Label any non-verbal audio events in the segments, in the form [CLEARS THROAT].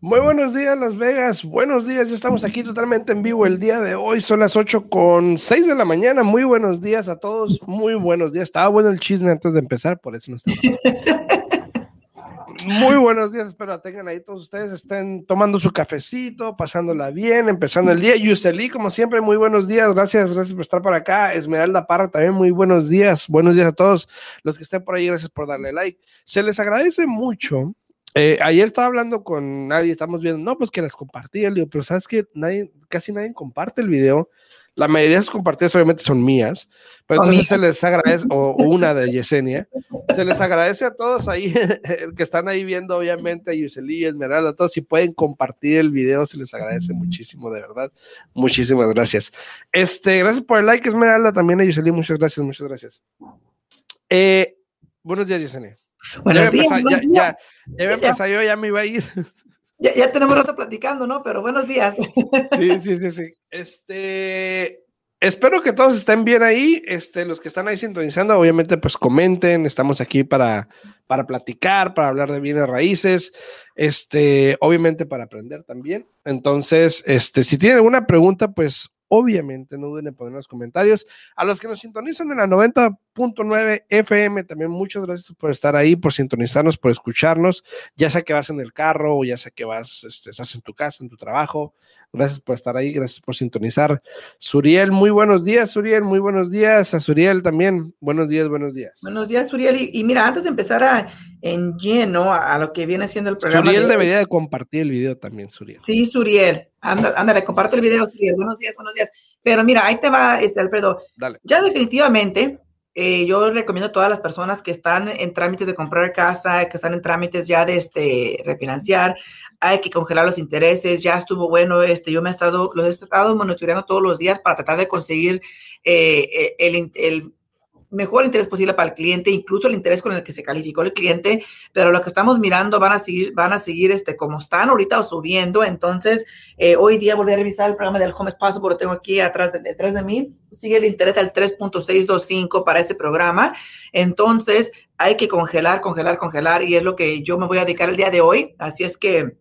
Muy buenos días, Las Vegas. Buenos días, ya estamos aquí totalmente en vivo el día de hoy. Son las 8 con 6 de la mañana. Muy buenos días a todos. Muy buenos días. Estaba bueno el chisme antes de empezar, por eso no estaba. [LAUGHS] Muy buenos días, espero tengan ahí todos ustedes, estén tomando su cafecito, pasándola bien, empezando el día. Yuseli, como siempre, muy buenos días, gracias, gracias por estar por acá. Esmeralda Parra, también muy buenos días, buenos días a todos los que estén por ahí, gracias por darle like. Se les agradece mucho. Eh, ayer estaba hablando con nadie, estamos viendo, no, pues que las compartí, el pero sabes que nadie, casi nadie comparte el video la mayoría de sus compartidas obviamente son mías, pero entonces se les agradece, o, una de Yesenia, [LAUGHS] se les agradece a todos ahí [LAUGHS] que están ahí viendo, obviamente, a Yuseli, Esmeralda, a todos, si pueden compartir el video, se les agradece muchísimo, de verdad. Muchísimas gracias. Este, gracias por el like, Esmeralda, también a Yuseli, muchas gracias, muchas gracias. Eh, buenos días, Yesenia. Buenos días. ya, ya, ya, yo ya me iba a ir. [LAUGHS] Ya, ya, tenemos rato platicando, ¿no? Pero buenos días. Sí, sí, sí, sí. Este, espero que todos estén bien ahí. Este, los que están ahí sintonizando, obviamente, pues comenten. Estamos aquí para, para platicar, para hablar de bienes raíces. Este, obviamente para aprender también. Entonces, este, si tienen alguna pregunta, pues obviamente no duden en poner los comentarios. A los que nos sintonizan en la 90.9 FM, también muchas gracias por estar ahí, por sintonizarnos, por escucharnos, ya sea que vas en el carro o ya sea que vas, este, estás en tu casa, en tu trabajo. Gracias por estar ahí, gracias por sintonizar. Suriel, muy buenos días, Suriel, muy buenos días. A Suriel también, buenos días, buenos días. Buenos días, Suriel. Y, mira, antes de empezar a, en lleno a, lo que viene siendo el programa. Suriel debería de compartir el video también, Suriel. Sí, Suriel. Ándale, comparte el video, Suriel. Buenos días, buenos días. Pero mira, ahí te va, este, Alfredo. Dale. Ya definitivamente, eh, yo recomiendo a todas las personas que están en trámites de comprar casa, que están en trámites ya de este, refinanciar, hay que congelar los intereses, ya estuvo bueno, este, yo me he estado, los he estado monitoreando todos los días para tratar de conseguir eh, eh, el, el, mejor interés posible para el cliente, incluso el interés con el que se calificó el cliente, pero lo que estamos mirando van a seguir, van a seguir este, como están ahorita o subiendo. Entonces, eh, hoy día volví a revisar el programa del Home Possible, lo tengo aquí atrás de, detrás de mí, sigue el interés del 3.625 para ese programa. Entonces, hay que congelar, congelar, congelar, y es lo que yo me voy a dedicar el día de hoy. Así es que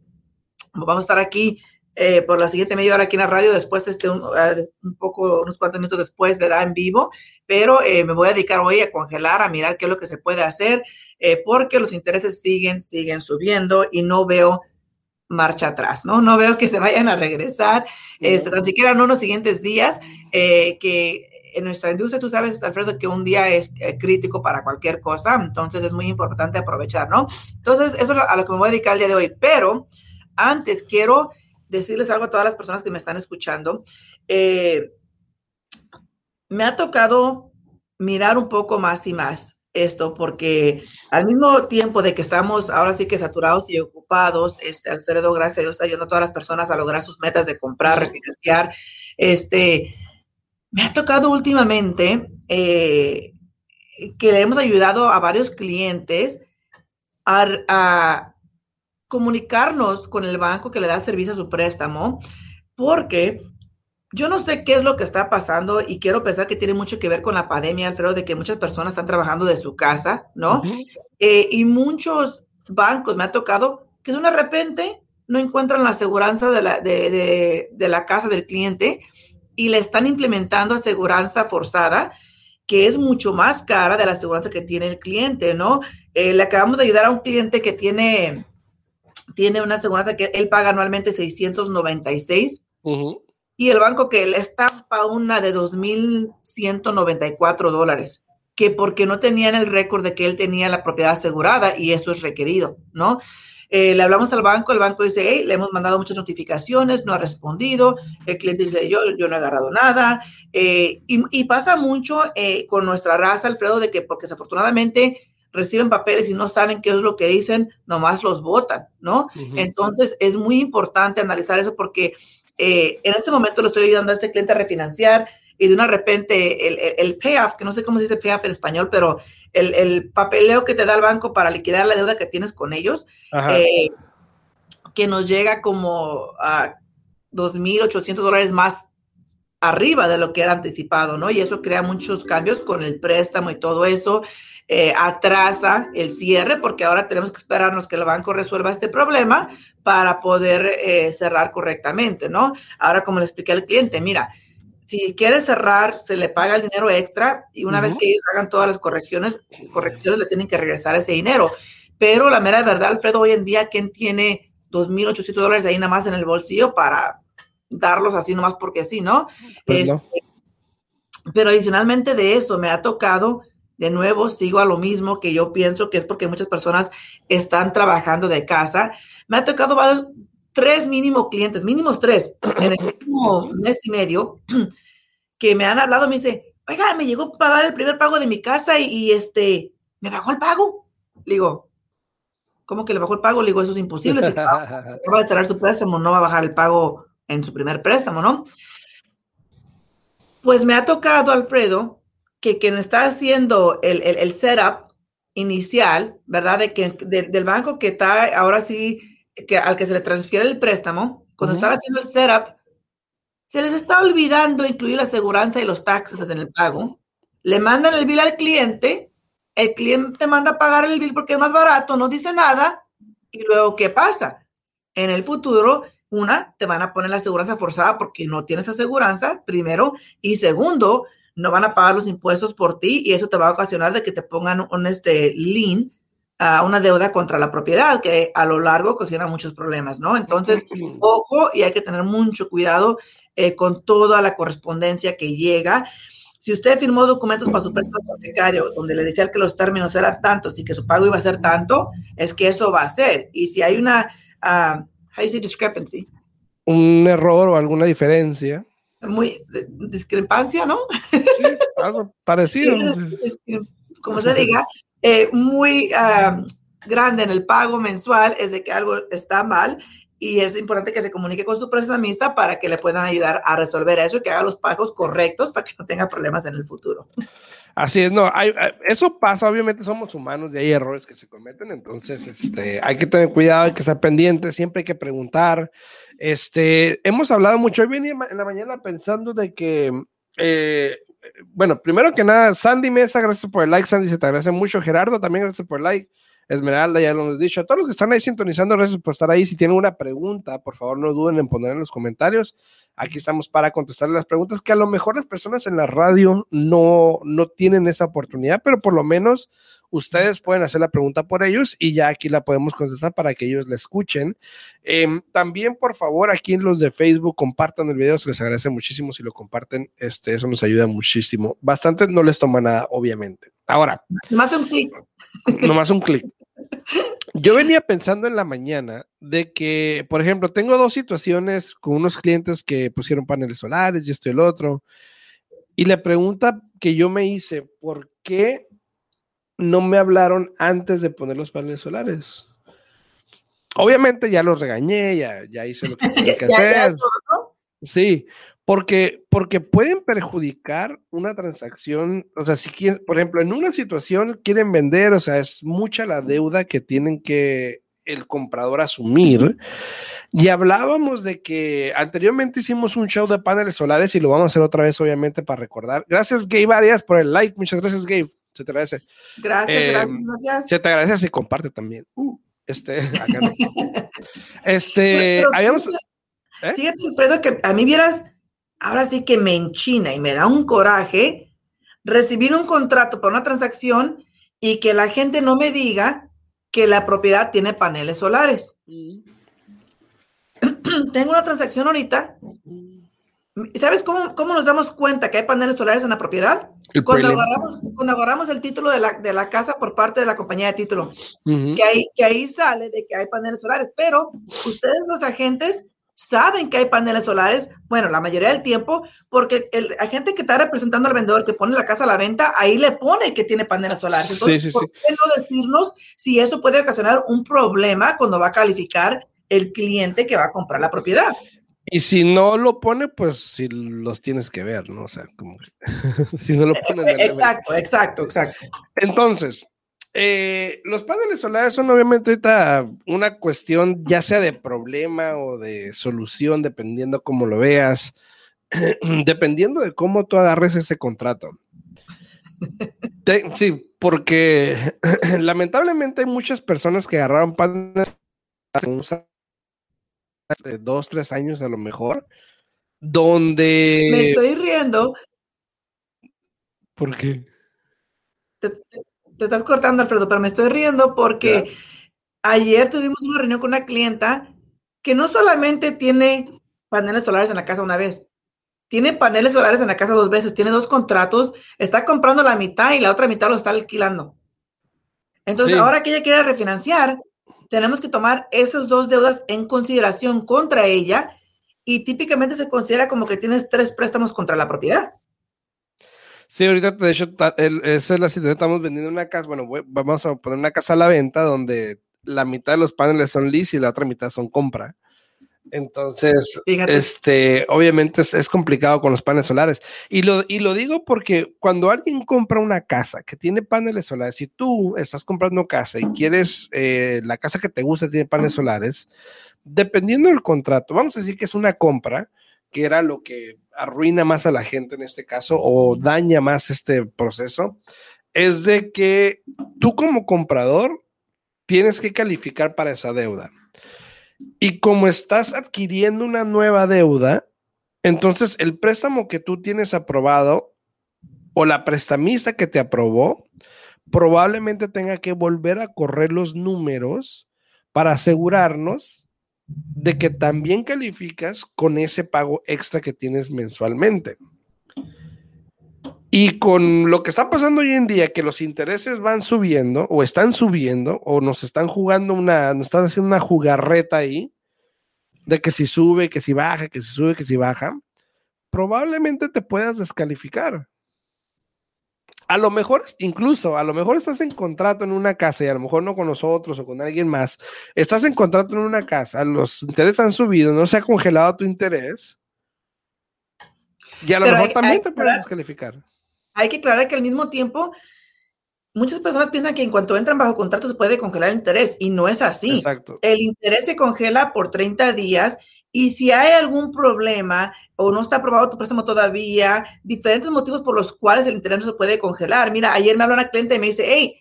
vamos a estar aquí eh, por la siguiente media hora aquí en la radio, después este, un, eh, un, poco, unos cuantos minutos después, ¿verdad? En vivo, pero eh, me voy a dedicar hoy a congelar, a mirar qué es lo que se puede hacer, eh, porque los intereses siguen, siguen subiendo y no veo marcha atrás, ¿no? No veo que se vayan a regresar, este, tan siquiera no en los siguientes días, que en nuestra industria, tú sabes, Alfredo, que un día es crítico para cualquier cosa, entonces es muy importante aprovechar, ¿no? Entonces, eso es a lo que me voy a dedicar el día de hoy, pero antes quiero decirles algo a todas las personas que me están escuchando. Eh, me ha tocado mirar un poco más y más esto, porque al mismo tiempo de que estamos ahora sí que saturados y ocupados, este, Alfredo, gracias a Dios, está ayudando a todas las personas a lograr sus metas de comprar, refinanciar. Este, me ha tocado últimamente eh, que le hemos ayudado a varios clientes a, a comunicarnos con el banco que le da servicio a su préstamo, porque yo no sé qué es lo que está pasando y quiero pensar que tiene mucho que ver con la pandemia, Alfredo, de que muchas personas están trabajando de su casa, ¿no? eh, y muchos bancos me ha tocado que de una repente no encuentran la aseguranza de la, de, de, de la casa del cliente y le están implementando aseguranza forzada, que es mucho más cara de la aseguranza que tiene el cliente, ¿no? Eh, le acabamos de ayudar a un cliente que tiene tiene una aseguranza que él paga anualmente 696 y el banco que le estampa una de 2.194 dólares, que porque no tenían el récord de que él tenía la propiedad asegurada y eso es requerido, ¿no? Eh, le hablamos al banco, el banco dice, hey, le hemos mandado muchas notificaciones, no ha respondido, el cliente dice, yo, yo no he agarrado nada, eh, y, y, pasa mucho eh, con nuestra raza, Alfredo, de que porque desafortunadamente reciben papeles y no saben qué es lo que dicen, nomás los votan, ¿no? Entonces es muy importante analizar eso porque eh, en este momento lo estoy ayudando a este cliente a refinanciar y de una repente el, el, payoff, que no sé cómo se dice payoff en español, pero el, el, papeleo que te da el banco para liquidar la deuda que tienes con ellos, eh, que nos llega como a 2.800 dólares más arriba de lo que era anticipado, ¿no? Y eso crea muchos cambios con el préstamo y todo eso. Eh, atrasa el cierre porque ahora tenemos que esperarnos que el banco resuelva este problema para poder eh, cerrar correctamente, ¿no? Ahora, como le expliqué al cliente, mira, si quiere cerrar, se le paga el dinero extra y una vez que ellos hagan todas las correcciones, correcciones le tienen que regresar ese dinero. Pero la mera verdad, Alfredo, hoy en día, ¿quién tiene 2.800 dólares ahí nada más en el bolsillo para darlos así nomás porque sí, ¿no? Pues este, pero adicionalmente de eso, me ha tocado de nuevo, sigo a lo mismo que yo pienso que es porque muchas personas están trabajando de casa. Me ha tocado tres mínimo clientes, mínimos tres, en el último mes y medio, [CLEARS THROAT] que me han hablado, me dice, oiga, me llegó para dar el primer pago de mi casa y, este, me bajó el pago. Le digo, ¿cómo que le bajó el pago? Le digo, eso es imposible. Si [LAUGHS] va a cerrar su préstamo, no va a bajar el pago en su primer préstamo, ¿no? Pues me ha tocado, Alfredo, que quien está haciendo el, el, setup inicial, ¿verdad? De que, del banco que está ahora sí, que, al que se le transfiere el préstamo, cuando están haciendo el setup, se les está olvidando incluir la aseguranza y los taxes en el pago. Le mandan el bill al cliente, el cliente manda a pagar el bill porque es más barato, no dice nada, y luego, ¿qué pasa? En el futuro, una, te van a poner la aseguranza forzada porque no tienes aseguranza, primero, y segundo, no van a pagar los impuestos por ti y eso te va a ocasionar de que te pongan un este lien a una deuda contra la propiedad que a lo largo ocasiona muchos problemas, ¿no? Entonces, ojo y hay que tener mucho cuidado eh, con toda la correspondencia que llega. Si usted firmó documentos para su préstamo hipotecario donde le decía que los términos eran tantos y que su pago iba a ser tanto, es que eso va a ser. Y si hay una, uh, how you say discrepancy? Un error o alguna diferencia muy discrepancia, ¿no? Sí, algo parecido. como se diga, eh, muy ah, grande en el pago mensual es de que algo está mal y es importante que se comunique con su prestamista para que le puedan ayudar a resolver eso y que haga los pagos correctos para que no tenga problemas en el futuro. Así es, no, hay, eso pasa, obviamente somos humanos y hay errores que se cometen, entonces este, hay que tener cuidado, hay que estar pendiente, siempre hay que preguntar. Este, hemos hablado mucho, hoy venía en la mañana pensando de que, eh, bueno, primero que nada, Sandy Mesa, gracias por el like, Sandy, se te agradece mucho, Gerardo, también gracias por el like. Esmeralda, ya lo hemos dicho. A todos los que están ahí sintonizando, gracias por estar ahí. Si tienen una pregunta, por favor, no duden en poner en los comentarios. Aquí estamos para contestar las preguntas que a lo mejor las personas en la radio no, no tienen esa oportunidad, pero por lo menos ustedes pueden hacer la pregunta por ellos y ya aquí la podemos contestar para que ellos la escuchen. Em, también, por favor, aquí en los de Facebook, compartan el video, se les agradece muchísimo si lo comparten, este, eso nos ayuda muchísimo. Bastante no les toma nada, obviamente. Ahora. Más un clic. Nomás un clic. Yo venía pensando en la mañana de que, por ejemplo, tengo dos situaciones con unos clientes que pusieron paneles solares y esto y el otro. Y la pregunta que yo me hice, ¿por qué no me hablaron antes de poner los paneles solares? Obviamente ya los regañé, ya, ya hice lo que [LAUGHS] tenía que hacer. Sí, porque, porque pueden perjudicar una transacción, o sea, si quieren, por ejemplo, en una situación quieren vender, o sea, es mucha la deuda que tienen que el comprador asumir. Y hablábamos de que anteriormente hicimos un show de paneles solares y lo vamos a hacer otra vez, obviamente, para recordar. Gracias, Gabe Arias, por el like. Muchas gracias, Gabe. Se te agradece. Gracias, em, gracias, gracias. Se te agradece y comparte también. Uh, este, [LAUGHS] este, habíamos. ¿eh? Fíjate, Alfredo, que a mí vieras ahora sí que me enchina y me da un coraje recibir un contrato para una transacción y que la gente no me diga que la propiedad tiene paneles solares. Mm. [CLEARS THROAT] Tengo una transacción ahorita. ¿Sabes cómo, nos damos cuenta que hay paneles solares en la propiedad? Cuando agarramos, cuando agarramos, el título de la, casa por parte de la compañía de título, que, ahí, que ahí sale de que hay paneles solares, pero ustedes los agentes saben que hay paneles solares, bueno, la mayoría del tiempo, porque el agente que está representando al vendedor que pone la casa a la venta, ahí le pone que tiene paneles solares. Entonces, sí, sí, ¿por qué no decirnos si eso puede ocasionar un problema cuando va a calificar el cliente que va a comprar la propiedad? Y si no lo pone, pues si los tienes que ver, ¿no? O sea, como [LAUGHS] si no lo ponen. Exacto, exacto, exacto. Entonces, eh, los paneles solares son obviamente ahorita una cuestión ya sea de problema o de solución, dependiendo cómo lo veas, [CLEARS THROAT] dependiendo de cómo tú agarres ese contrato. sí, porque [CLEARS THROAT] lamentablemente hay muchas personas que agarraron paneles de dos, tres años a lo mejor, donde... Me estoy riendo. ¿Por qué? te estás cortando, Alfredo, pero me estoy riendo porque ayer tuvimos una reunión con una clienta que no solamente tiene paneles solares en la casa una vez, tiene paneles solares en la casa dos veces, tiene dos contratos, está comprando la mitad y la otra mitad lo está alquilando. Entonces, ahora que ella quiere refinanciar, tenemos que tomar esas dos deudas en consideración contra ella y típicamente se considera como que tienes tres préstamos contra la propiedad. Sí, ahorita de hecho esa es la situación, estamos vendiendo una casa, bueno, vamos a poner una casa a la venta donde la mitad de los paneles son lease y la otra mitad son compra. Entonces, este, obviamente es, complicado con los paneles solares. Y lo, y lo digo porque cuando alguien compra una casa que tiene paneles solares, si tú estás comprando casa y quieres eh, la casa que te gusta tiene paneles solares, dependiendo del contrato, vamos a decir que es una compra, que era lo que arruina más a la gente en este caso o daña más este proceso, es de que tú como comprador tienes que calificar para esa deuda. Y como estás adquiriendo una nueva deuda, entonces el préstamo que tú tienes aprobado o la prestamista que te aprobó, probablemente tenga que volver a correr los números para asegurarnos de que también calificas con ese pago extra que tienes mensualmente. Y con lo que está pasando hoy en día, que los intereses van subiendo o están subiendo o nos están jugando una, nos están haciendo una jugarreta ahí, de que si sube, que si baja, que si sube, que si baja, probablemente te puedas descalificar a lo mejor, incluso, a lo mejor estás en contrato en una casa y a lo mejor no con nosotros o con alguien más, estás en contrato en una casa, los intereses han subido, no se ha congelado tu interés, y a lo mejor también te puedes descalificar. Hay que aclarar que al mismo tiempo, muchas personas piensan que en cuanto entran bajo contrato se puede congelar el interés y no es así. Exacto. El interés se congela por 30 días y si hay algún problema o no está aprobado tu préstamo todavía, diferentes motivos por los cuales el interés no se puede congelar. Mira, ayer me habló una cliente y me dice, hey,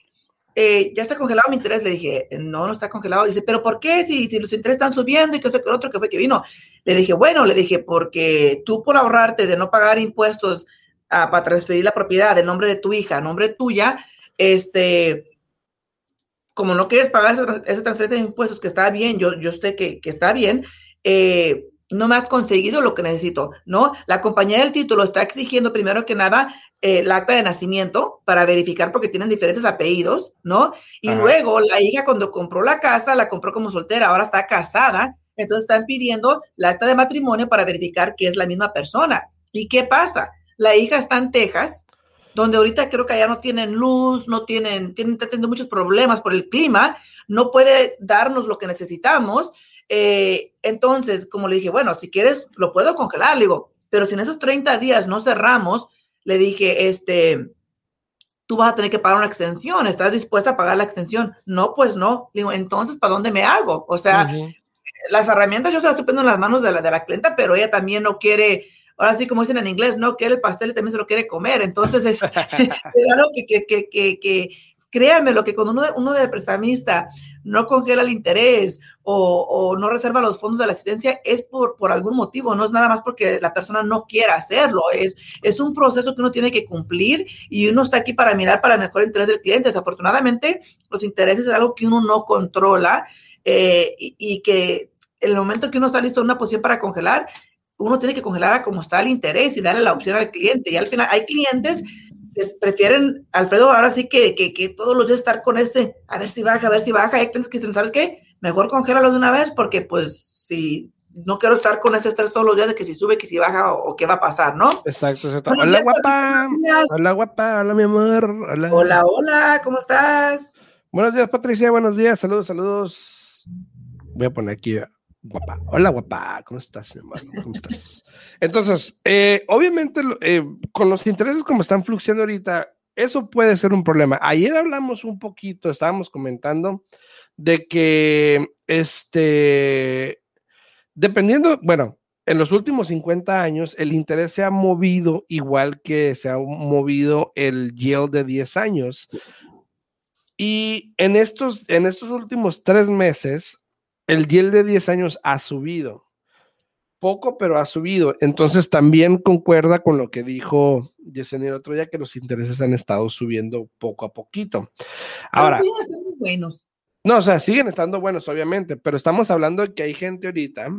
eh, ya está congelado mi interés. Le dije, no, no está congelado. Dice, pero ¿por qué? Si, si los intereses están subiendo y que que otro que fue que vino. Le dije, bueno, le dije, porque tú por ahorrarte de no pagar impuestos ah, para transferir la propiedad de nombre de tu hija a nombre tuya, este, como no quieres pagar esa, transferencia de impuestos, que está bien, yo, yo sé que, que está bien, eh, no me has conseguido lo que necesito, ¿no? La compañía del título está exigiendo primero que nada eh, el acta de nacimiento para verificar porque tienen diferentes apellidos, ¿no? Y luego la hija cuando compró la casa, la compró como soltera, ahora está casada, entonces están pidiendo la acta de matrimonio para verificar que es la misma persona. ¿Y qué pasa? La hija está en Texas, donde ahorita creo que allá no tienen luz, no tienen, tienen teniendo muchos problemas por el clima, no puede darnos lo que necesitamos eh, entonces, como le dije, bueno, si quieres, lo puedo congelar, le digo, pero si en esos 30 días no cerramos, le dije, este, tú vas a tener que pagar una extensión, ¿estás dispuesta a pagar la extensión? No, pues no. Le digo, entonces, ¿para dónde me hago? O sea, las herramientas yo se las estoy poniendo en las manos de la, de la clienta, pero ella también no quiere, ahora sí como dicen en inglés, no quiere el pastel y también se lo quiere comer. Entonces, es, [LAUGHS] algo que, que, que, que, créanme, lo que cuando uno, uno de prestamista no congela el interés o, no reserva los fondos de la asistencia es por, por algún motivo, no es nada más porque la persona no quiera hacerlo, es, es un proceso que uno tiene que cumplir y uno está aquí para mirar para el interés del cliente. Desafortunadamente, los intereses es algo que uno no controla eh, y, que en el momento que uno está listo en una posición para congelar, uno tiene que congelar a como está el interés y darle la opción al cliente. Y al final hay clientes prefieren, Alfredo, ahora sí que, que, que, todos los días estar con este, a ver si baja, a ver si baja. Hay clientes que dicen, ¿sabes qué? Mejor congélalo de una vez porque pues si no quiero estar con ese estrés todos los días de que si sube, que si baja o, qué va a pasar, ¿no? Exacto, exacto. Hola, guapa. Hola, guapa. Hola, mi amor. Hola. Hola, hola. ¿Cómo estás? Buenos días, Patricia. Buenos días. Saludos, saludos. Voy a poner aquí guapa. Hola, guapa. ¿Cómo estás, mi amor? ¿Cómo estás? Entonces, eh, obviamente, eh, con los intereses como están fluctuando ahorita, eso puede ser un problema. Ayer hablamos un poquito, estábamos comentando de que, este, dependiendo, bueno, en los últimos 50 años, el interés se ha movido igual que se ha movido el yield de 10 años. Y en estos, en estos últimos tres meses, el yield de 10 años ha subido. Poco, pero ha subido. Entonces también concuerda con lo que dijo Yesenia el otro día, que los intereses han estado subiendo poco a poquito. Ahora. buenos. No, o sea, siguen estando buenos, obviamente, pero estamos hablando de que hay gente ahorita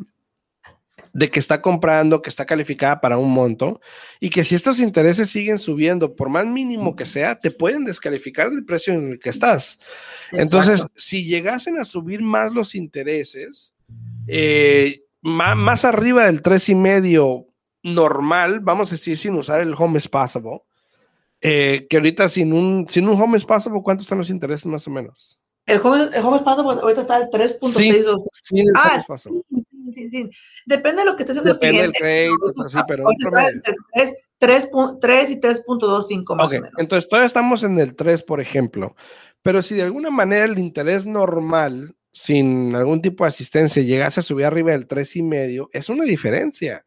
de que está comprando, que está calificada para un monto y que si estos intereses siguen subiendo, por más mínimo que sea, te pueden descalificar del precio en el que estás. Entonces, si llegasen a subir más los intereses, eh, más, arriba del tres y medio normal, vamos a decir, sin usar el home is possible, eh, que ahorita sin un, sin un home is possible, ¿cuántos están los intereses más o menos? El home, el home is possible ahorita está al 3.6. Sí, ah, sí, sí. Depende de lo que esté haciendo Depende el cliente. del crédito, sí, pero un 3, 3, 3, y 3.25 más o menos. Entonces, todavía estamos en el 3, por ejemplo. Pero si de alguna manera el interés normal, sin algún tipo de asistencia, llegase a subir arriba del 3,5, es una diferencia.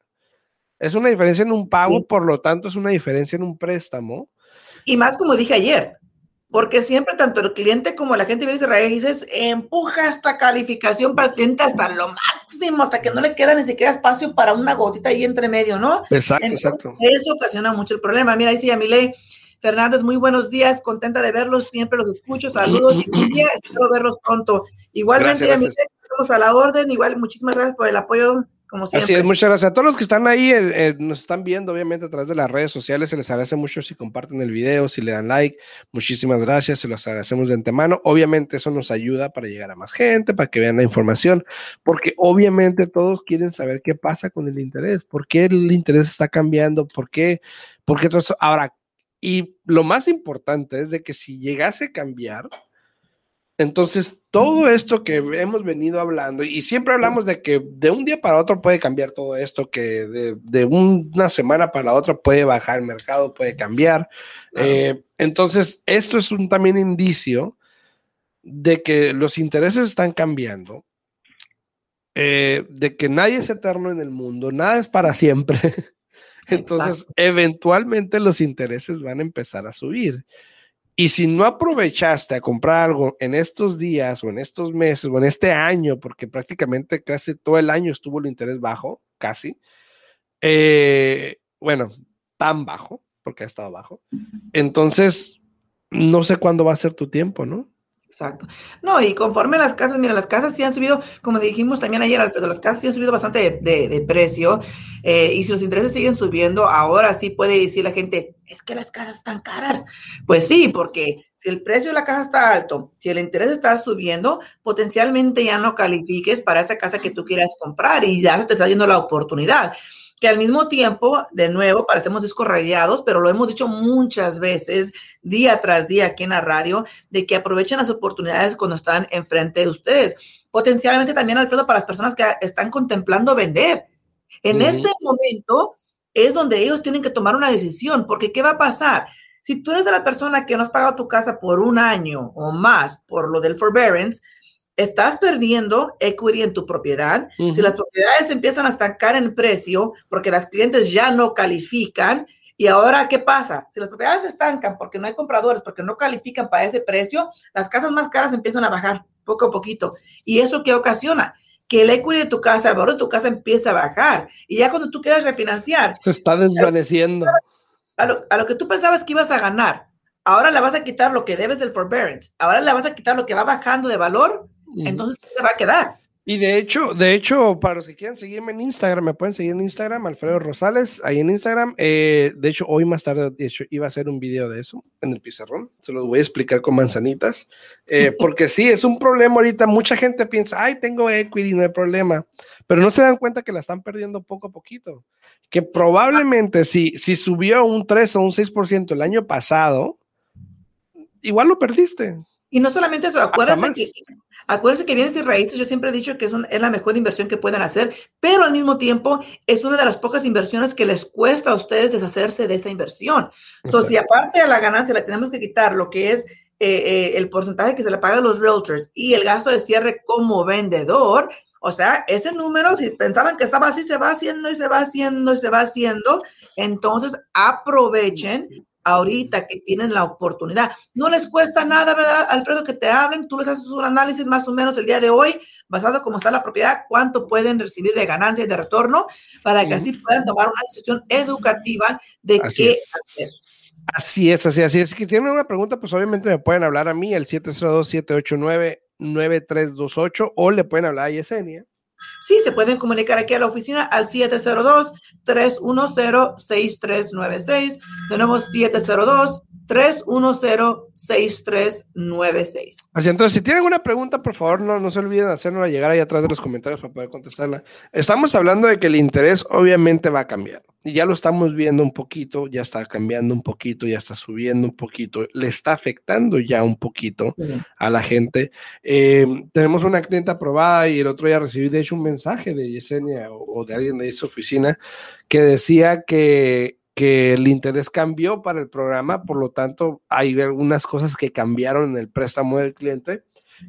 Es una diferencia en un pago, por lo tanto, es una diferencia en un préstamo. Y más como dije ayer, porque siempre tanto el cliente como la gente viene y dices, empuja esta calificación para el cliente hasta lo máximo, hasta que no le queda ni siquiera espacio para una gotita ahí entre medio, ¿no? Exacto, exacto. Eso ocasiona mucho el problema. Mira, dice Yamile Fernández, muy buenos días, contenta de verlos, siempre los escucho, saludos y espero verlos pronto. Igualmente, Yamile, estamos a la orden, igual muchísimas gracias por el apoyo Así es, muchas gracias. A todos los que están ahí, eh, eh, nos están viendo obviamente a través de las redes sociales, se les agradece mucho si comparten el video, si le dan like, muchísimas gracias, se los agradecemos de antemano, obviamente eso nos ayuda para llegar a más gente, para que vean la información, porque obviamente todos quieren saber qué pasa con el interés, por qué el interés está cambiando, por qué, por qué todo eso. Ahora, y lo más importante es de que si llegase a cambiar, entonces, todo esto que hemos venido hablando, y siempre hablamos de que de un día para otro puede cambiar todo esto, que de, una semana para la otra puede bajar el mercado, puede cambiar. Eh, entonces, esto es un también indicio de que los intereses están cambiando, eh, de que nadie es eterno en el mundo, nada es para siempre. [LAUGHS] Entonces, eventualmente los intereses van a empezar a subir. Y si no aprovechaste a comprar algo en estos días o en estos meses o en este año, porque prácticamente casi todo el año estuvo el interés bajo, casi, eh, bueno, tan bajo, porque ha estado bajo, entonces no sé cuándo va a ser tu tiempo, ¿no? Exacto. No, y conforme las casas, mira, las casas sí han subido, como dijimos también ayer, Alfredo, las casas sí han subido bastante de, precio. Eh, y si los intereses siguen subiendo, ahora sí puede decir la gente, es que las casas están caras. Pues sí, porque si el precio de la casa está alto, si el interés está subiendo, potencialmente ya no califiques para esa casa que tú quieras comprar y ya se te está yendo la oportunidad que al mismo tiempo, de nuevo, parecemos discos rayados, pero lo hemos dicho muchas veces, día tras día aquí en la radio, de que aprovechen las oportunidades cuando están enfrente de ustedes. Potencialmente también, Alfredo, para las personas que están contemplando vender. En este momento es donde ellos tienen que tomar una decisión, porque ¿qué va a pasar? Si tú eres de la persona que no has pagado tu casa por un año o más por lo del forbearance, estás perdiendo equity en tu propiedad. Si las propiedades empiezan a estancar en precio porque las clientes ya no califican, y ahora, ¿qué pasa? Si las propiedades se estancan porque no hay compradores, porque no califican para ese precio, las casas más caras empiezan a bajar poco a poquito. ¿Y eso qué ocasiona? Que el equity de tu casa, el valor de tu casa empieza a bajar. Y ya cuando tú quieras refinanciar... Se está desvaneciendo. A lo, a lo que tú pensabas que ibas a ganar, ahora le vas a quitar lo que debes del forbearance, ahora le vas a quitar lo que va bajando de valor entonces, ¿qué te va a quedar? Y de hecho, de hecho, para los que quieran seguirme en Instagram, me pueden seguir en Instagram, Alfredo Rosales, ahí en Instagram. Eh, de hecho, hoy más tarde, de hecho, iba a hacer un video de eso en el pizarrón. Se los voy a explicar con manzanitas. Eh, [LAUGHS] porque sí, es un problema ahorita. Mucha gente piensa, ay, tengo equity, no hay problema. Pero no se dan cuenta que la están perdiendo poco a poquito. Que probablemente si, si subió un 3 o un 6% el año pasado, igual lo perdiste. Y no solamente eso, acuérdense que, acuérdense que bienes y raíces, yo siempre he dicho que es, es, la mejor inversión que pueden hacer, pero al mismo tiempo es una de las pocas inversiones que les cuesta a ustedes deshacerse de esta inversión. So, si aparte de la ganancia le tenemos que quitar lo que es eh, eh, el porcentaje que se le paga a los realtors y el gasto de cierre como vendedor, o sea, ese número, si pensaban que estaba así, se va haciendo y se va haciendo y se va haciendo, entonces aprovechen ahorita que tienen la oportunidad. No les cuesta nada, ¿verdad, Alfredo, que te hablen? Tú les haces un análisis más o menos el día de hoy, basado en cómo está la propiedad, cuánto pueden recibir de ganancia y de retorno, para que así puedan tomar una decisión educativa de qué hacer. Así es, así, así es. Si tienen una pregunta, pues obviamente me pueden hablar a mí, el 702-789-9328, o le pueden hablar a Yesenia. Sí, se pueden comunicar aquí a la oficina al 702-310-6396. De nuevo, 702 310-6396. Así, entonces, si tienen alguna pregunta, por favor, no, no se olviden hacernosla llegar ahí atrás de los comentarios para poder contestarla. Estamos hablando de que el interés obviamente va a cambiar. Y ya lo estamos viendo un poquito, ya está cambiando un poquito, ya está subiendo un poquito, le está afectando ya un poquito a la gente. Eh, tenemos una clienta aprobada y el otro día recibí, de hecho, un mensaje de Yesenia o, o de alguien de esa oficina que decía que que el interés cambió para el programa, por lo tanto hay algunas cosas que cambiaron en el préstamo del cliente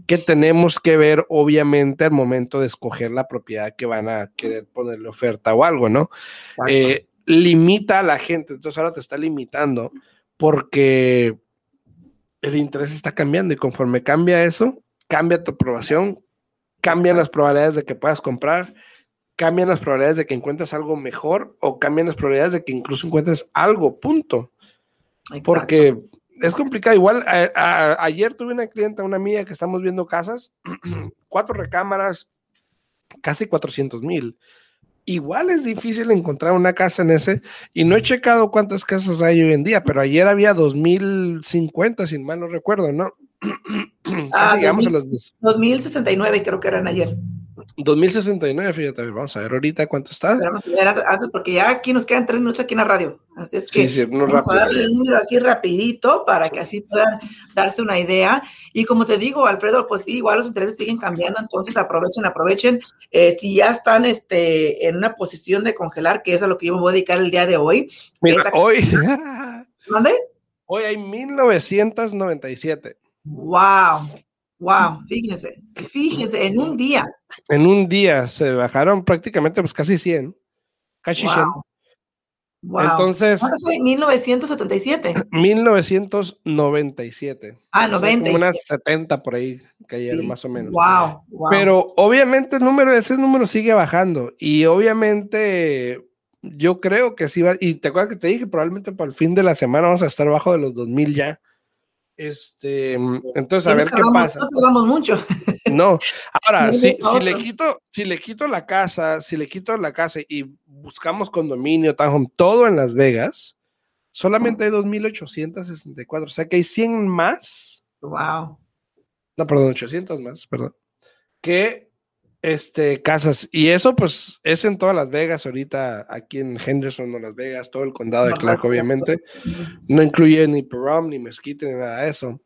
que tenemos que ver obviamente al momento de escoger la propiedad que van a querer ponerle oferta o algo, ¿no? Eh, limita a la gente, entonces ahora te está limitando porque el interés está cambiando y conforme cambia eso, cambia tu aprobación, cambian las probabilidades de que puedas comprar, cambian las probabilidades de que encuentres algo mejor o cambian las probabilidades de que incluso encuentres algo, punto. Porque es complicado. Igual ayer tuve una clienta, una amiga que estamos viendo casas, [CLEARS THROAT] cuatro recámaras, casi 400 mil. Igual es difícil encontrar una casa en ese, y no he checado cuántas casas hay hoy en día, pero ayer había 2050, sin mal no recuerdo, ¿no? [CLEARS THROAT] ah, llegamos a los 2069 creo que eran ayer. 2069, fíjate, vamos a ver ahorita cuánto está. antes, porque ya aquí nos quedan tres minutos aquí en la radio. Así es que sí, sí, vamos a darle el número aquí rapidito para que así puedan darse una idea. Y como te digo, Alfredo, pues sí, igual los intereses siguen cambiando, entonces aprovechen, aprovechen. Eh, si ya están este, en una posición de congelar, que es a lo que yo me voy a dedicar el día de hoy. Mira, hoy. ¿Dónde? [LAUGHS] Hoy hay 1997. ¡Wow! Wow, fíjense, fíjense, en un día. En un día se bajaron prácticamente pues casi 100, casi 100. Wow. Entonces. fue 1977? 1997. [CLEARS THROAT] Ah, 90. unas 70 por ahí cayeron más o menos. Wow, wow. Pero obviamente el número, ese número sigue bajando. Y obviamente yo creo que sí va. Y te acuerdas que te dije, probablemente para el fin de la semana vamos a estar bajo de los 2000 ya. Este, entonces, a ver qué pasa. No tardamos mucho. [LAUGHS] No, ahora, si, si, le quito, si le quito la casa, si le quito la casa y buscamos condominio, townhome, todo en Las Vegas, solamente hay 2.864, o sea que hay 100 más. Wow. No, perdón, 800 más, perdón. Que este, casas. Y eso, pues, es en todas Las Vegas, ahorita aquí en Henderson o Las Vegas, todo el condado de Clark, obviamente. No incluye ni Pahrump, ni Mesquite, ni nada de eso.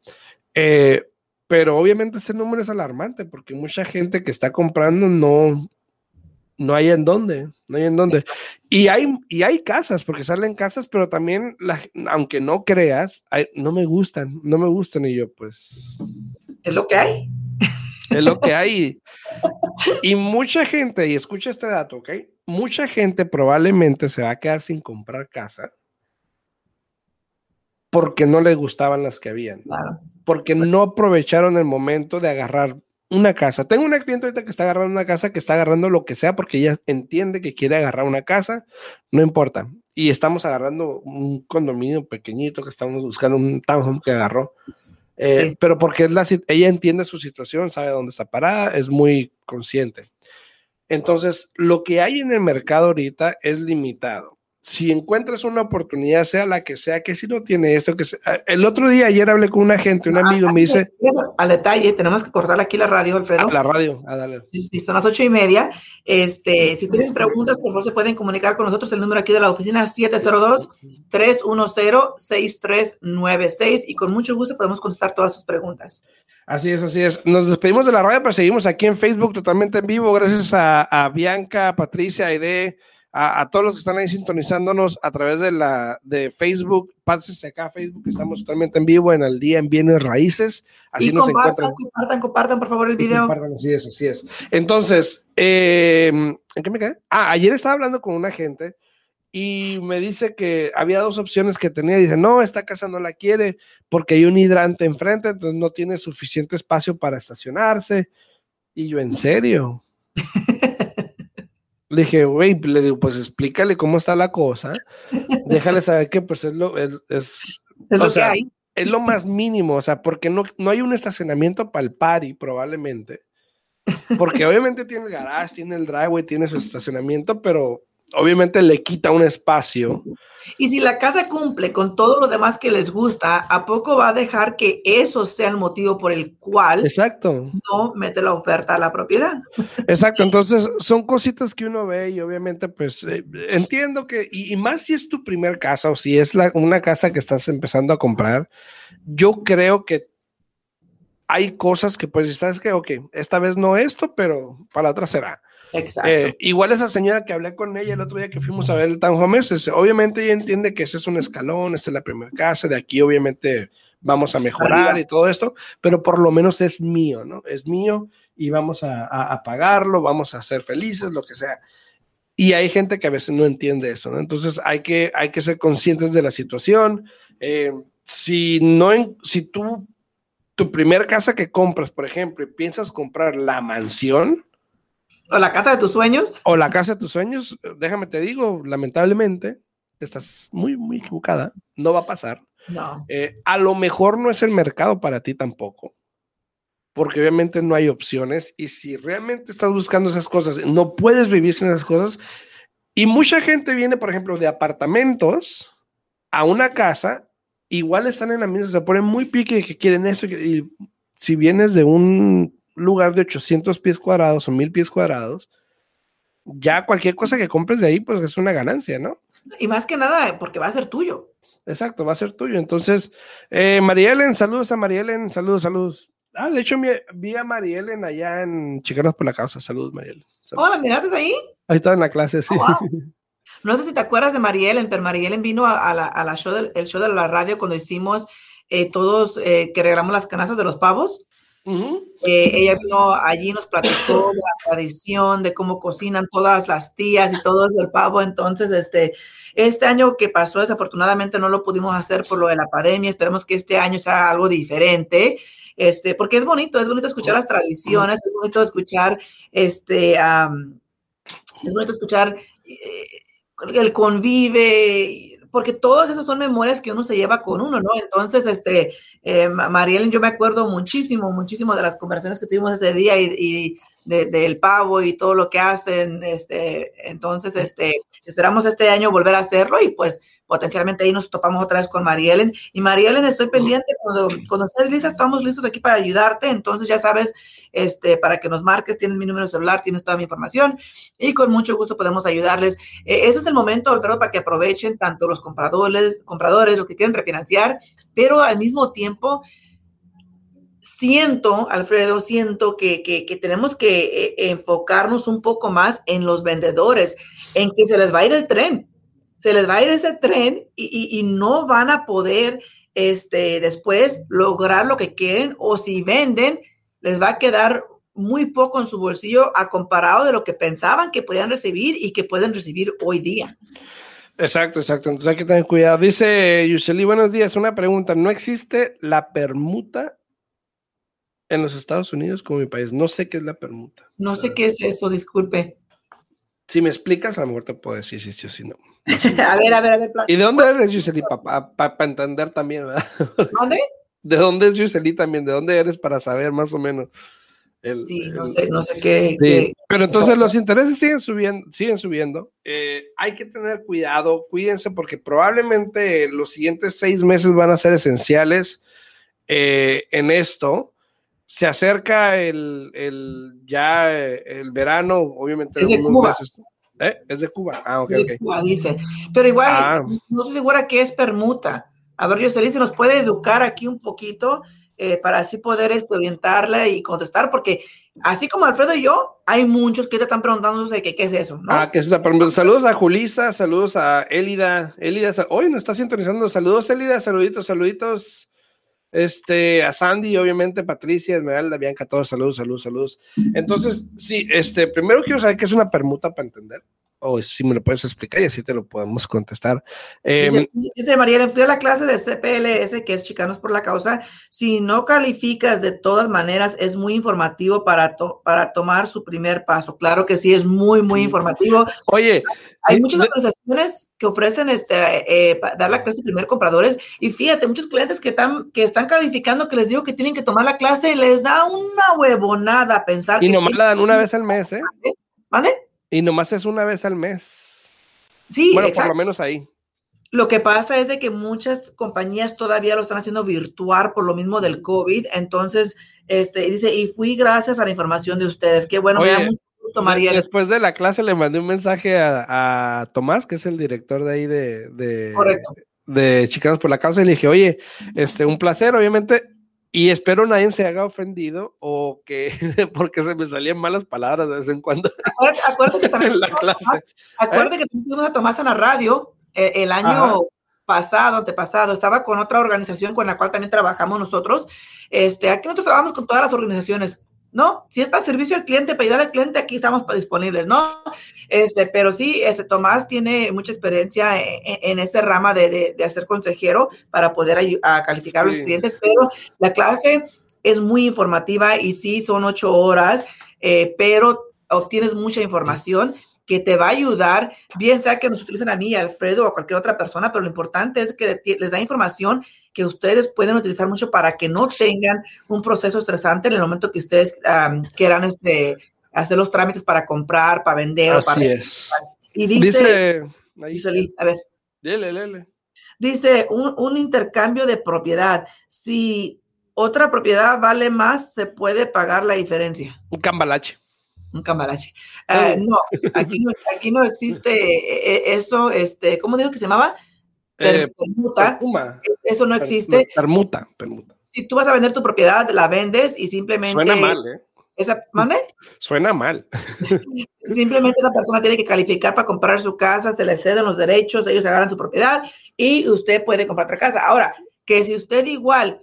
Eh, pero obviamente ese número es alarmante porque mucha gente que está comprando no, no hay en dónde, no hay en dónde. Y hay, y hay casas, porque salen casas, pero también, la, aunque no creas, no me gustan, no me gustan. Y yo, pues. Es lo que hay. Es lo que hay. Y mucha gente, y escucha este dato, ¿ok? Mucha gente probablemente se va a quedar sin comprar casa porque no le gustaban las que habían. Porque no aprovecharon el momento de agarrar una casa. Tengo una cliente ahorita que está agarrando una casa, que está agarrando lo que sea porque ella entiende que quiere agarrar una casa, no importa. Y estamos agarrando un condominio pequeñito que estamos buscando, un townhome que agarró Eh, pero porque es la, ella entiende su situación, sabe dónde está parada, es muy consciente. Entonces, lo que hay en el mercado ahorita es limitado si encuentras una oportunidad, sea la que sea, que si no tiene esto, que el otro día, ayer hablé con una gente, un amigo me dice... Al detalle, tenemos que cortar aquí la radio, Alfredo. la radio, a dale. Sí, son las ocho y media. Este, si tienen preguntas, por favor, se pueden comunicar con nosotros. El número aquí de la oficina es 702-310-6396 y con mucho gusto podemos contestar todas sus preguntas. Así es, así es. Nos despedimos de la radio, pero seguimos aquí en Facebook totalmente en vivo. Gracias a, a Bianca, Patricia, Aide, a, todos los que están ahí sintonizándonos a través de la de Facebook, pásense acá a Facebook, estamos totalmente en vivo en el día en Bienes Raíces. Así y nos compartan, compartan, compartan, por favor, el video. Compartan, así es, así es. Entonces, em, ¿en qué me quedé? Ah, ayer estaba hablando con una gente y me dice que había dos opciones que tenía. Dice, no, esta casa no la quiere porque hay un hidrante enfrente, entonces no tiene suficiente espacio para estacionarse. Y yo, ¿en serio? Le dije, güey, le digo, pues explícale cómo está la cosa. Déjale saber que pues es lo, es, es, lo que hay. Es lo más mínimo, o sea, porque no, no hay un estacionamiento para el party, probablemente. Porque obviamente tiene el garage, tiene el driveway, tiene su estacionamiento, pero obviamente le quita un espacio. Y si la casa cumple con todo lo demás que les gusta, ¿a poco va a dejar que eso sea el motivo por el cual Exacto. no mete la oferta a la propiedad? Exacto, entonces son cositas que uno ve y obviamente pues eh, entiendo que, y, más si es tu primer casa o si es la, una casa que estás empezando a comprar, yo creo que hay cosas que pues, ¿sabes que Ok, esta vez no esto, pero para la otra será. Exacto. Eh, igual esa señora que hablé con ella el otro día que fuimos a ver el Townhome, obviamente ella entiende que ese es un escalón, esta es la primera casa, de aquí obviamente vamos a mejorar y todo esto, pero por lo menos es mío, ¿no? Es mío y vamos a, pagarlo, vamos a ser felices, lo que sea. Y hay gente que a veces no entiende eso, ¿no? Entonces hay que, hay que ser conscientes de la situación. Eh, si no, si tú, tu primer casa que compras, por ejemplo, y piensas comprar la mansión, o la casa de tus sueños. O la casa de tus sueños, déjame te digo, lamentablemente, estás muy, muy equivocada, no va a pasar. No. Eh, a lo mejor no es el mercado para ti tampoco, porque obviamente no hay opciones y si realmente estás buscando esas cosas, no puedes vivir sin esas cosas. Y mucha gente viene, por ejemplo, de apartamentos a una casa, igual están en la misma, se ponen muy pique de que quieren eso. Y si vienes de un lugar de 800 pies cuadrados o 1000 pies cuadrados, ya cualquier cosa que compres de ahí, pues es una ganancia, ¿no? Y más que nada, porque va a ser tuyo. Exacto, va a ser tuyo. Entonces, eh, Marielen, saludos a Marielen, saludos, saludos. Ah, de hecho, vi a Marielen allá en Chicanos por la Causa. Saludos, Marielen. Hola, ¿miraste ahí? Ahí estaba en la clase, sí. Oh, [LAUGHS] no sé si te acuerdas de Marielen, pero Marielen vino a, la, show del, el show de la radio cuando hicimos eh, todos eh, que regalamos las canastas de los pavos. Eh, ella vino allí, nos platicó la tradición, de cómo cocinan todas las tías y todo el pavo. Entonces, este, este año que pasó, desafortunadamente no lo pudimos hacer por lo de la pandemia. Esperemos que este año sea algo diferente. Este, porque es bonito, es bonito escuchar las tradiciones, es bonito escuchar, este, es bonito escuchar eh, el convive, porque todas esas son memorias que uno se lleva con uno, ¿no? Entonces, este, eh, Mariel, yo me acuerdo muchísimo, muchísimo de las conversaciones que tuvimos ese día y, del pavo y todo lo que hacen, este, entonces, este, esperamos este año volver a hacerlo y pues potencialmente ahí nos topamos otra vez con Marielen. Y Marielen, estoy pendiente, cuando, cuando estés lista, estamos listos aquí para ayudarte, entonces ya sabes, este, para que nos marques, tienes mi número de celular, tienes toda mi información y con mucho gusto podemos ayudarles. Eh, ese es el momento, Alfredo, para que aprovechen tanto los compradores, compradores, los que quieren refinanciar, pero al mismo tiempo, siento, Alfredo, siento que, que, tenemos que eh, enfocarnos un poco más en los vendedores, en que se les va a ir el tren, se les va a ir ese tren y, y, y no van a poder este, después lograr lo que quieren o si venden, les va a quedar muy poco en su bolsillo a comparado de lo que pensaban que podían recibir y que pueden recibir hoy día. Exacto, exacto. Entonces hay que tener cuidado. Dice Yuseli, buenos días. Una pregunta. ¿No existe la permuta en los Estados Unidos como mi país? No sé qué es la permuta. No sé qué es eso, disculpe. Si me explicas, a lo mejor te puedo decir si sí o si no. [LAUGHS] a ver, a ver, a ver. ¿Y de dónde eres, Yuseli? Para entender también, ¿verdad? [LAUGHS] ¿Dónde? ¿De dónde es Yuseli también? ¿De dónde eres para saber más o menos? sí, no sé, no sé qué, Pero entonces los intereses siguen subiendo, siguen subiendo. Eh, hay que tener cuidado, cuídense porque probablemente los siguientes seis meses van a ser esenciales eh, en esto. Se acerca el, el, ya el verano, obviamente. Es de Cuba. ¿Eh? Es de Cuba. Ah, ok, de Cuba, dice. Pero igual, ah. no estoy segura qué es permuta. A ver, José se nos puede educar aquí un poquito eh, para así poder este, orientarla y contestar, porque así como Alfredo y yo, hay muchos que te están preguntando qué, qué es eso. ¿no? Ah, que es Saludos a Julisa, saludos a Elida. Elida, hoy nos está sintonizando. Saludos, Elida, saluditos, saluditos. Este, a Sandy, obviamente, Patricia, Esmeralda, Bianca, todos saludos, saludos, saludos. Entonces, sí, este, primero quiero saber qué es una permuta para entender o si me lo puedes explicar y así te lo podemos contestar. dice, eh, dice María, fui a la clase de CPLS, que es Chicanos por la Causa. Si no calificas de todas maneras, es muy informativo para, para tomar su primer paso. Claro que sí, es muy, muy informativo. Oye, hay muchas organizaciones que ofrecen este, eh, dar la clase de primer compradores y fíjate, muchos clientes que están, que están calificando, que les digo que tienen que tomar la clase, les da una huevonada pensar. Y nomás la dan una vez al mes, ¿eh? ¿Vale? Y nomás es una vez al mes. Sí, bueno, por lo menos ahí. Lo que pasa es de que muchas compañías todavía lo están haciendo virtual por lo mismo del COVID. Entonces, este, dice, y fui gracias a la información de ustedes. Qué bueno, me da mucho gusto, María. Después de la clase le mandé un mensaje a, Tomás, que es el director de ahí de, de, de Chicanos por la Causa, y le dije, oye, este, un placer, obviamente, y espero nadie se haga ofendido o que [LAUGHS] porque se me salían malas palabras de vez en cuando. [LAUGHS] Acuérdate, que [LAUGHS] también acuérdate que tuvimos a Tomás en la radio eh, el año pasado, antepasado. Estaba con otra organización con la cual también trabajamos nosotros. Este, aquí nosotros trabajamos con todas las organizaciones. ¿no? Si es para servicio al cliente, para ayudar al cliente, aquí estamos disponibles, ¿no? Este, pero sí, este, Tomás tiene mucha experiencia en, ese rama de, de, hacer consejero para poder a calificar a los clientes, pero la clase es muy informativa y sí, son ocho horas, eh, pero obtienes mucha información que te va a ayudar, bien sea que nos utilicen a mí, a Alfredo o a cualquier otra persona, pero lo importante es que les da información que ustedes pueden utilizar mucho para que no tengan un proceso estresante en el momento que ustedes quieran este, hacer los trámites para comprar, para vender. Así para, es. Y dice, dice, a ver. Dile, Dice, un, un intercambio de propiedad. Si otra propiedad vale más, se puede pagar la diferencia. Un cambalache un cambalache. Ah, no, aquí no, aquí no existe eh, eh, eso, este, ¿cómo digo que se llamaba? Eh, permuta. Eso no existe. Permuta, permuta. Si tú vas a vender tu propiedad, la vendes y simplemente. Suena mal, ¿eh? Esa, ¿Mande? Suena mal. [LAUGHS] Simplemente esa persona tiene que calificar para comprar su casa, se le ceden los derechos, ellos agarran su propiedad y usted puede comprar otra casa. Ahora, que si usted igual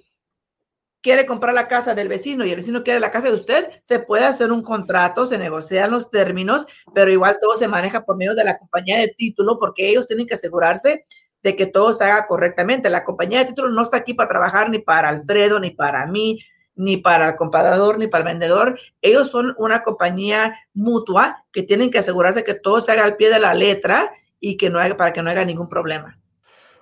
quiere comprar la casa del vecino y el vecino quiere la casa de usted, se puede hacer un contrato, se negocian los términos, pero igual todo se maneja por medio de la compañía de título porque ellos tienen que asegurarse de que todo se haga correctamente. La compañía de título no está aquí para trabajar ni para Alfredo, ni para mí, ni para el comprador, ni para el vendedor. Ellos son una compañía mutua que tienen que asegurarse que todo se haga al pie de la letra y que no haya, para que no haya ningún problema.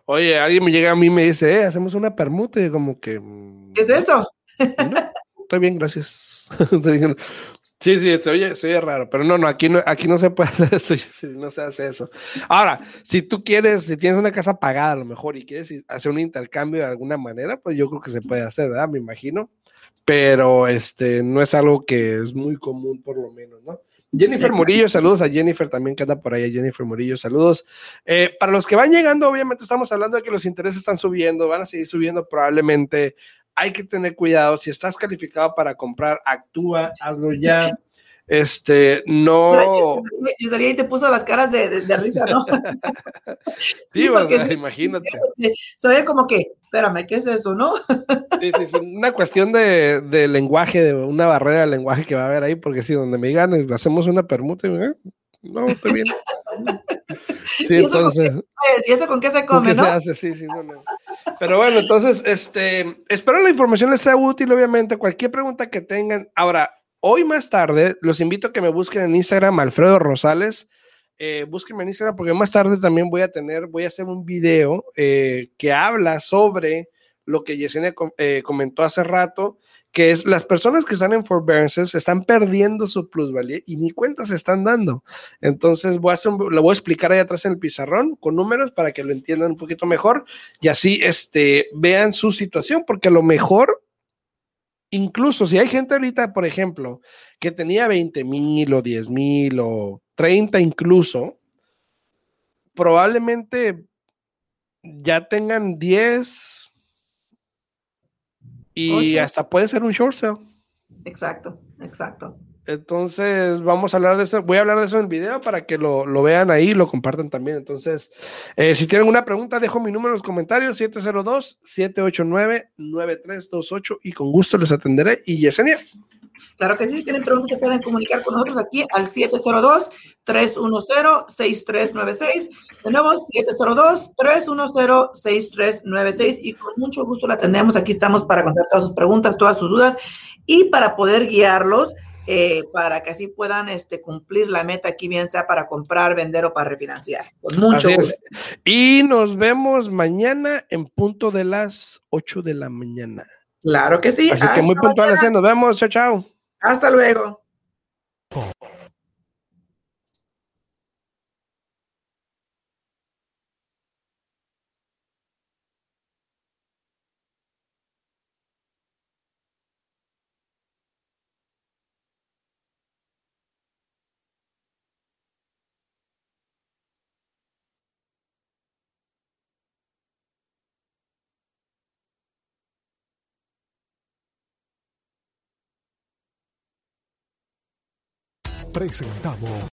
Oye, alguien me llega a mí y me dice, eh, hacemos una permuta y como que... Mm, ¿Qué es eso? estoy bien, gracias. [LAUGHS] sí, sí, se oye, se oye, raro, pero no, no, aquí no, aquí no se puede [LAUGHS] hacer eso, no se hace eso. Ahora, si tú quieres, si tienes una casa pagada a lo mejor y quieres hacer un intercambio de alguna manera, pues yo creo que se puede hacer, ¿verdad? Me imagino, pero este, no es algo que es muy común por lo menos, ¿no? Jennifer Murillo, saludos a Jennifer también que anda por ahí, Jennifer Murillo, saludos. Eh, para los que van llegando, obviamente estamos hablando de que los intereses están subiendo, van a seguir subiendo probablemente. Hay que tener cuidado, si estás calificado para comprar, actúa, hazlo ya. Este, no. Yo salía y te puso las caras de, de, risa, ¿no? [LAUGHS] sí, sí [LAUGHS] imagínate. Se ve como que, espérame, ¿qué es eso, no? sí, sí, sí, una cuestión de, de, lenguaje, de una barrera de lenguaje que va a haber ahí, porque si donde me digan, hacemos una permuta, y, ¿eh? no, estoy bien. [LAUGHS] Sí, ¿Y entonces. ¿Y eso con qué se come, no? Se hace? Sí, sí, no, no. Pero bueno, entonces, este, espero la información les sea útil, obviamente. Cualquier pregunta que tengan. Ahora, Hoy más tarde, los invito a que me busquen en Instagram, Alfredo Rosales. Eh, búsquenme en Instagram porque más tarde también voy a tener, voy a hacer un video eh, que habla sobre lo que Yesenia eh, comentó hace rato, que es las personas que están en forbearances están perdiendo su plusvalía y ni cuenta se están dando. Entonces, voy a hacer lo voy a explicar ahí atrás en el pizarrón con números para que lo entiendan un poquito mejor y así este, vean su situación, porque a lo mejor incluso si hay gente ahorita, por ejemplo, que tenía 20 mil o 10 mil o 30 incluso, probablemente ya tengan 10 y hasta puede ser un short sale. Exacto, exacto. Entonces, vamos a hablar de eso. Voy a hablar de eso en el video para que lo, vean ahí y lo compartan también. Entonces, eh, si tienen una pregunta, dejo mi número en los comentarios: 702-789-9328 y con gusto les atenderé. Y Yesenia. Claro que sí, si tienen preguntas, se pueden comunicar con nosotros aquí al 702-310-6396. De nuevo, 702-310-6396 y con mucho gusto la atendemos. Aquí estamos para contestar todas sus preguntas, todas sus dudas y para poder guiarlos eh, para que así puedan este, cumplir la meta aquí, bien sea para comprar, vender o para refinanciar. Con mucho gusto. Y nos vemos mañana en punto de las 8 de la mañana. Claro que sí. Así que muy puntual, nos vemos. Chao, chao. Hasta luego. Presentamos